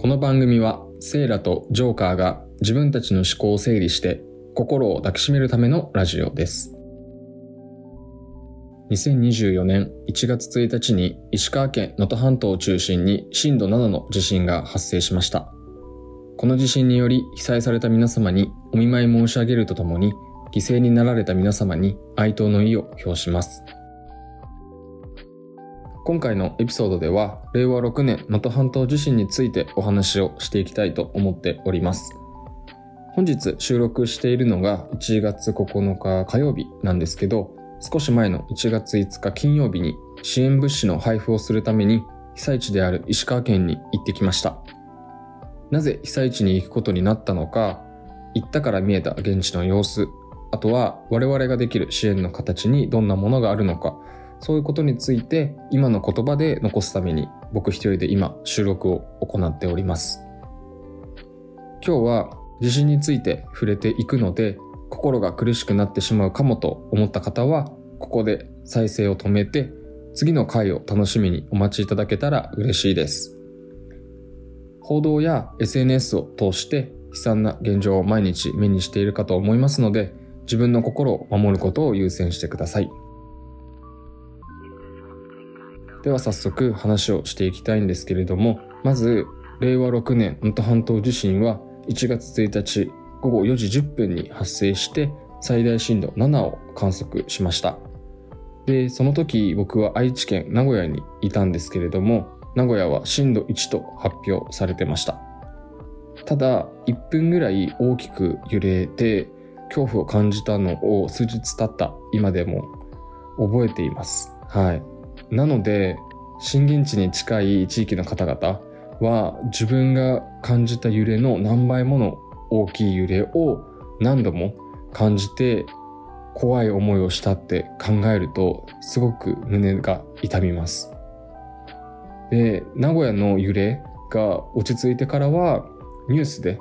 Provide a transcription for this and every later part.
この番組はセイラとジョーカーが自分たちの思考を整理して心を抱きしめるためのラジオです。2024年1月1日に石川県能登半島を中心に震度7の地震が発生しました。この地震により被災された皆様にお見舞い申し上げるとともに犠牲になられた皆様に哀悼の意を表します。今回のエピソードでは令和6年能登半島地震についてお話をしていきたいと思っております。本日収録しているのが1月9日火曜日なんですけど少し前の1月5日金曜日に支援物資の配布をするために被災地である石川県に行ってきました。なぜ被災地に行くことになったのか行ったから見えた現地の様子あとは我々ができる支援の形にどんなものがあるのかそういうことについて今の言葉で残すために僕一人で今収録を行っております。今日は地震について触れていくので心が苦しくなってしまうかもと思った方はここで再生を止めて次の回を楽しみにお待ちいただけたら嬉しいです。報道や SNS を通して悲惨な現状を毎日目にしているかと思いますので自分の心を守ることを優先してください。では早速話をしていきたいんですけれども、まず、令和6年能登半島地震は1月1日午後4時10分に発生して最大震度7を観測しました。で、その時僕は愛知県名古屋にいたんですけれども、名古屋は震度1と発表されてました。ただ、1分ぐらい大きく揺れて恐怖を感じたのを数日経った今でも覚えています。はい。なので震源地に近い地域の方々は自分が感じた揺れの何倍もの大きい揺れを何度も感じて怖い思いをしたって考えるとすごく胸が痛みます。で、名古屋の揺れが落ち着いてからはニュースで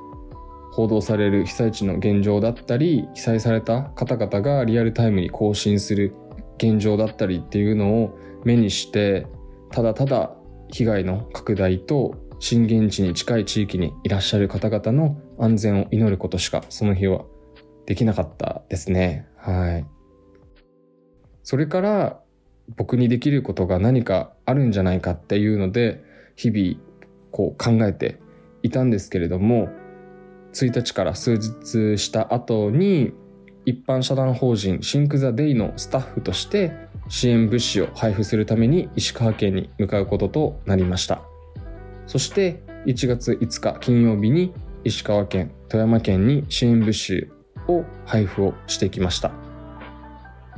報道される被災地の現状だったり被災された方々がリアルタイムに更新する現状だったりっていうのを目にしてただただ被害の拡大と震源地に近い地域にいらっしゃる方々の安全を祈ることしかその日はできなかったですね。はい。それから僕にできることが何かあるんじゃないかっていうので日々こう考えていたんですけれども1日から数日した後に一般社団法人 Think The Day のスタッフとして支援物資を配布するために石川県に向かうこととなりました。そして1月5日金曜日に石川県富山県に支援物資を配布をしてきました。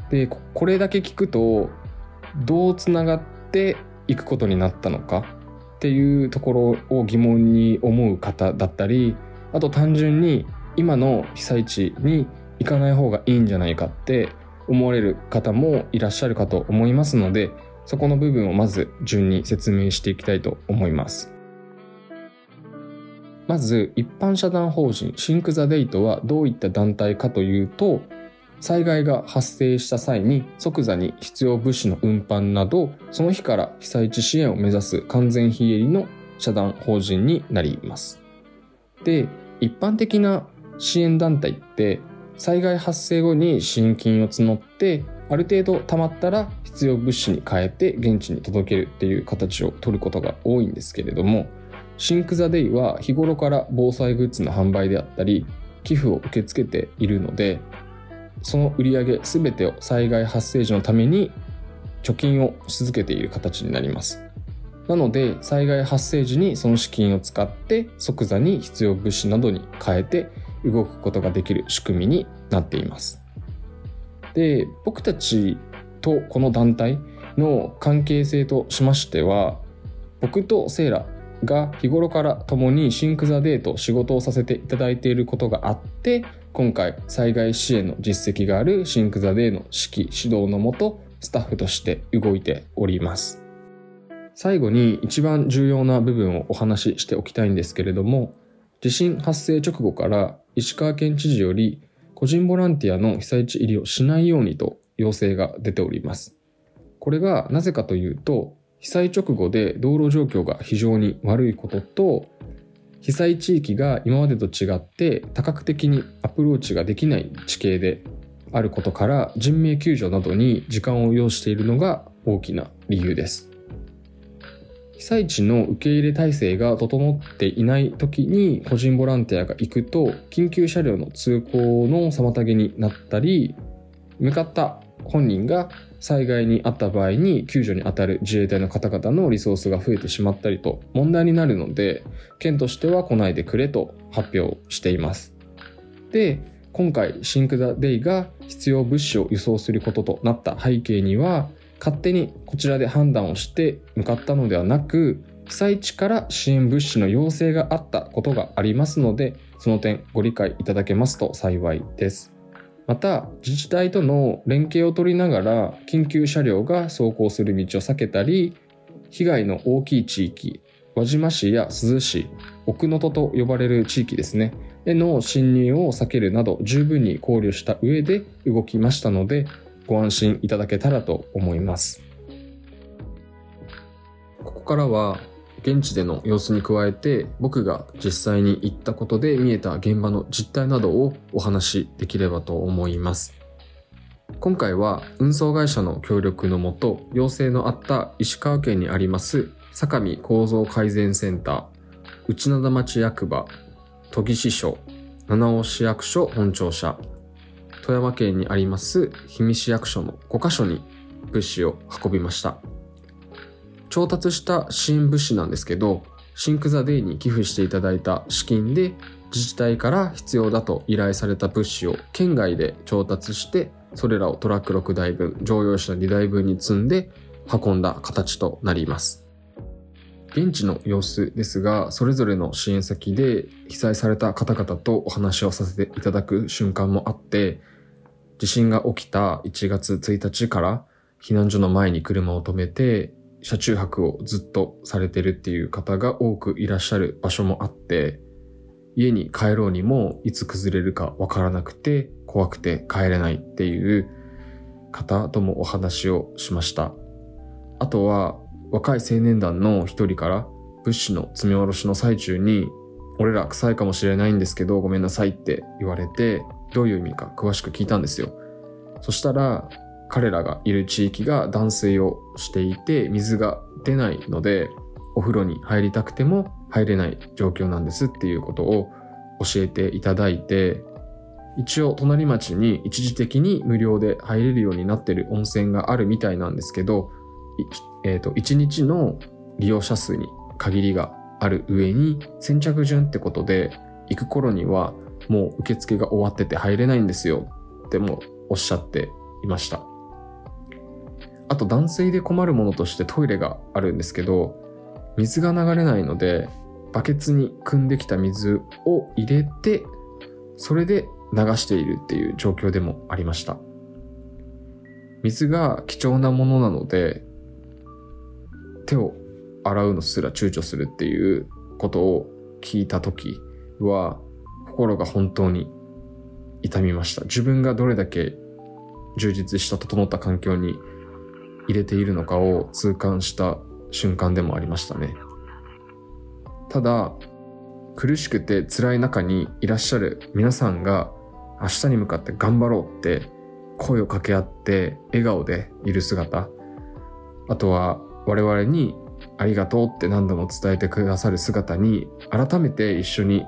でこれだけ聞くとどうつながっていくことになったのかっていうところを疑問に思う方だったりあと単純に今の被災地に行かない方がいいんじゃないかって思われる方もいらっしゃるかと思いますのでそこの部分をまず順に説明していきたいと思います。まず一般社団法人 Think The Day とはどういった団体かというと災害が発生した際に即座に必要物資の運搬などその日から被災地支援を目指す完全非営利の社団法人になります。で一般的な支援団体って災害発生後に支援金を募ってある程度貯まったら必要物資に変えて現地に届けるっていう形を取ることが多いんですけれどもThink The Day は日頃から防災グッズの販売であったり寄付を受け付けているのでその売り上げ全てを災害発生時のために貯金をし続けている形になります。なので災害発生時にその資金を使って即座に必要物資などに変えて動くことができる仕組みになっています。で、僕たちとこの団体の関係性としましては、僕とセイラが日頃から共に Think The Day と仕事をさせていただいていることがあって今回災害支援の実績がある Think The Day の指揮指導のもとスタッフとして動いております最後に一番重要な部分をお話ししておきたいんですけれども地震発生直後から石川県知事より個人ボランティアの被災地入りをしないようにと要請が出ております。これがなぜかというと、被災直後で道路状況が非常に悪いことと、被災地域が今までと違って多角的にアプローチができない地形であることから人命救助などに時間を要しているのが大きな理由です。被災地の受け入れ体制が整っていない時に個人ボランティアが行くと緊急車両の通行の妨げになったり向かった本人が災害に遭った場合に救助に当たる自衛隊の方々のリソースが増えてしまったりと問題になるので県としては来ないでくれと発表しています。で今回 Think The Day が必要物資を輸送することとなった背景には勝手にこちらで判断をして向かったのではなく被災地から支援物資の要請があったことがありますのでその点ご理解いただけますと幸いです。また自治体との連携を取りながら緊急車両が走行する道を避けたり被害の大きい地域輪島市や珠洲市奥能登と呼ばれる地域ですねへの侵入を避けるなど十分に考慮した上で動きましたのでご安心いただけたらと思います。ここからは現地での様子に加えて僕が実際に行ったことで見えた現場の実態などをお話しできればと思います。今回は運送会社の協力のもと要請のあった石川県にあります相模構造改善センター内灘町役場都議支所七尾市役所本庁舎富山県にあります氷見市役所の5カ所に物資を運びました。調達した支援物資なんですけど、シンクザデイに寄付していただいた資金で自治体から必要だと依頼された物資を県外で調達してそれらをトラック6台分乗用車2台分に積んで運んだ形となります現地の様子ですがそれぞれの支援先で被災された方々とお話をさせていただく瞬間もあって地震が起きた1月1日から避難所の前に車を止めて車中泊をずっとされてるっていう方が多くいらっしゃる場所もあって家に帰ろうにもいつ崩れるかわからなくて怖くて帰れないっていう方ともお話をしました。あとは若い青年団の一人から物資の積み下ろしの最中に俺ら臭いかもしれないんですけどごめんなさいって言われてどういう意味か詳しく聞いたんですよ。そしたら、彼らがいる地域が断水をしていて、水が出ないので、お風呂に入りたくても入れない状況なんですっていうことを教えていただいて、一応隣町に一時的に無料で入れるようになってる温泉があるみたいなんですけど、えっ、ー、と、一日の利用者数に限りがある上に先着順ってことで行く頃にはもう受付が終わってて入れないんですよってもおっしゃっていました。あと断水で困るものとしてトイレがあるんですけど、水が流れないので、バケツに汲んできた水を入れて、それで流しているっていう状況でもありました。水が貴重なものなので、手を洗うのすら躊躇するっていうことを聞いた時は、心が本当に痛みました。自分がどれだけ充実した整った環境に入れているのかを痛感した瞬間でもありましたね。ただ、苦しくて辛い中にいらっしゃる皆さんが明日に向かって頑張ろうって声を掛け合って笑顔でいる姿、あとは我々にありがとうって何度も伝えてくださる姿に改めて一緒に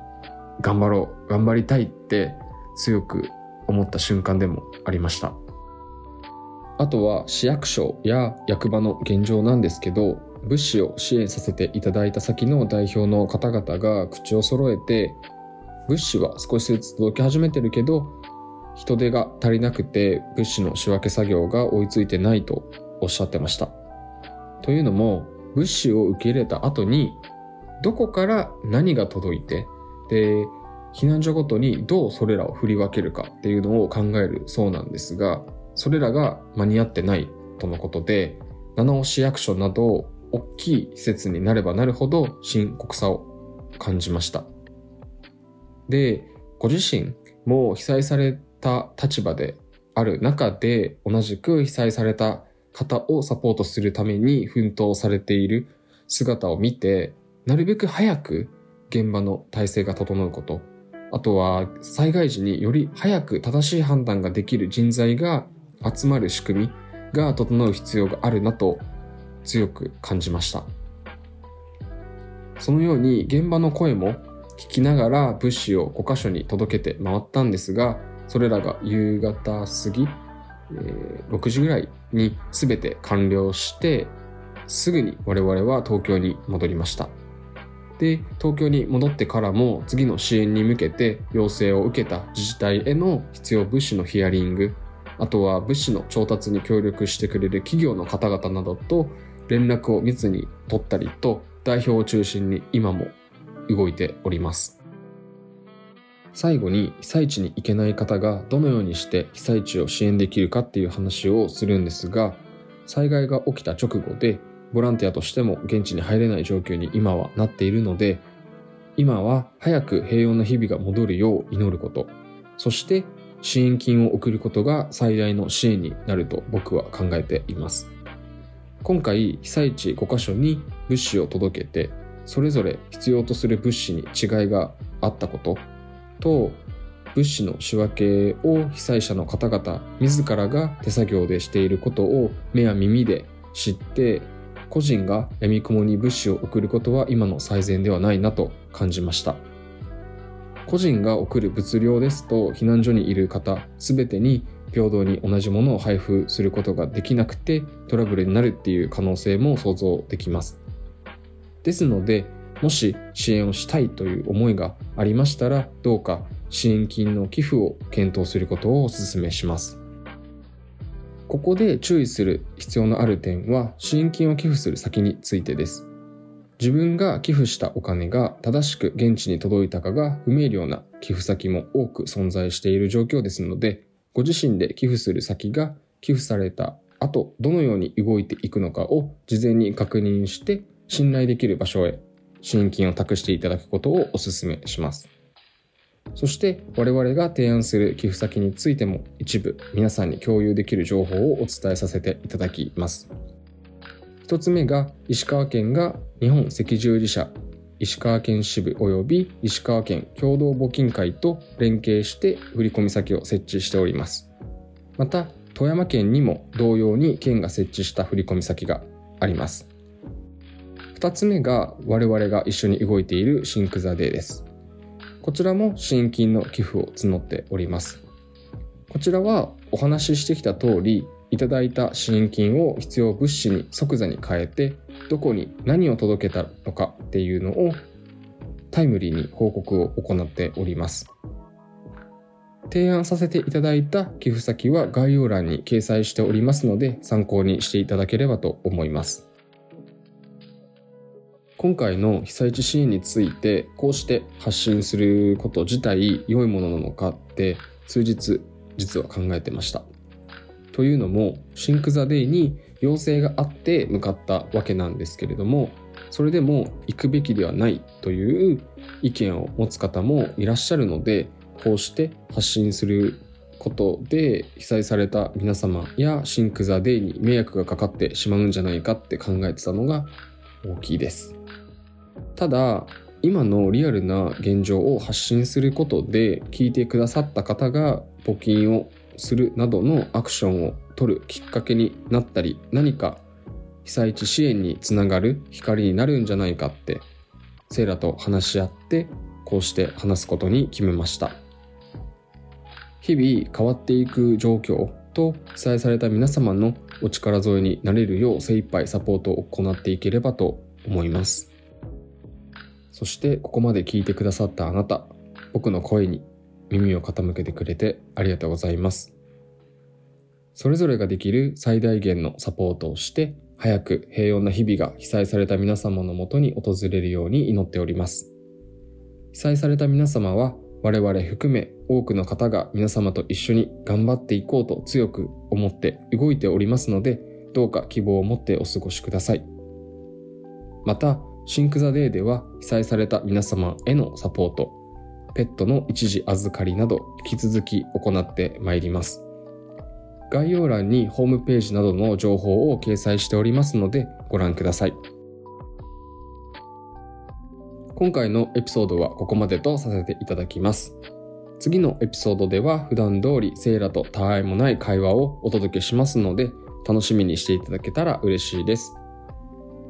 頑張ろう、頑張りたいって強く思った瞬間でもありました。あとは市役所や役場の現状なんですけど、物資を支援させていただいた先の代表の方々が口を揃えて、物資は少しずつ届き始めてるけど、人手が足りなくて物資の仕分け作業が追いついてないとおっしゃってました。というのも、物資を受け入れた後に、どこから何が届いて、で、避難所ごとにどうそれらを振り分けるかっていうのを考えるそうなんですが、それらが間に合ってないとのことで、七尾市役所など大きい施設になればなるほど深刻さを感じました。で、ご自身も被災された立場である中で同じく被災された方をサポートするために奮闘されている姿を見て、なるべく早く現場の体制が整うこと、あとは災害時により早く正しい判断ができる人材が集まる仕組みが整う必要があるなと強く感じました。そのように現場の声も聞きながら物資を5箇所に届けて回ったんですが、それらが夕方過ぎ、えー、6時ぐらいに全て完了して、すぐに我々は東京に戻りました。で、東京に戻ってからも次の支援に向けて要請を受けた自治体への必要物資のヒアリング、あとは物資の調達に協力してくれる企業の方々などと連絡を密に取ったりと代表を中心に今も動いております。最後に被災地に行けない方がどのようにして被災地を支援できるかっていう話をするんですが、災害が起きた直後でボランティアとしても現地に入れない状況に今はなっているので、今は早く平穏な日々が戻るよう祈ること、そして支援金を送ることが最大の支援になると僕は考えています。今回被災地5カ所に物資を届けてそれぞれ必要とする物資に違いがあったことと物資の仕分けを被災者の方々自らが手作業でしていることを目や耳で知って個人が闇雲に物資を送ることは今の最善ではないなと感じました個人が送る物量ですと避難所にいる方全てに平等に同じものを配布することができなくてトラブルになるっていう可能性も想像できますですので、もし支援をしたいという思いがありましたら、どうか支援金の寄付を検討することをお勧めします。ここで注意する必要のある点は、支援金を寄付する先についてです。自分が寄付したお金が正しく現地に届いたかが不明瞭な寄付先も多く存在している状況ですので、ご自身で寄付する先が寄付された後、どのように動いていくのかを事前に確認して信頼できる場所へ支援金を託していただくことをお勧めします。そして我々が提案する寄付先についても一部皆さんに共有できる情報をお伝えさせていただきます。一つ目が石川県が日本赤十字社石川県支部及び石川県共同募金会と連携して振込先を設置しております。また富山県にも同様に県が設置した振込先があります。2つ目が我々が一緒に動いているシンクザデーです。こちらも支援金の寄付を募っております。こちらはお話ししてきた通り、いただいた支援金を必要物資に即座に変えて、どこに何を届けたのかっていうのをタイムリーに報告を行っております。提案させていただいた寄付先は概要欄に掲載しておりますので参考にしていただければと思います。今回の被災地支援についてこうして発信すること自体良いものなのかって数日実は考えてました。というのも Think The Day に要請があって向かったわけなんですけれどもそれでも行くべきではないという意見を持つ方もいらっしゃるのでこうして発信することで被災された皆様や Think The Day に迷惑がかかってしまうんじゃないかって考えてたのが大きいです。ただ今のリアルな現状を発信することで聞いてくださった方が募金をするなどのアクションを取るきっかけになったり何か被災地支援につながる光になるんじゃないかってセイラと話し合ってこうして話すことに決めました。日々変わっていく状況と被災された皆様のお力添えになれるよう精一杯サポートを行っていければと思います。そしてここまで聞いてくださったあなた、僕の声に耳を傾けてくれてありがとうございます。それぞれができる最大限のサポートをして、早く平穏な日々が被災された皆様のもとに訪れるように祈っております。被災された皆様は我々含め多くの方が皆様と一緒に頑張っていこうと強く思って動いておりますので、どうか希望を持ってお過ごしください。また、シンクザデーでは被災された皆様へのサポート、ペットの一時預かりなど引き続き行ってまいります。概要欄にホームページなどの情報を掲載しておりますのでご覧ください。今回のエピソードはここまでとさせていただきます。次のエピソードでは普段通りセイラとたわいもない会話をお届けしますので楽しみにしていただけたら嬉しいです。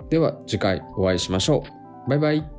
では次回お会いしましょう。バイバイ。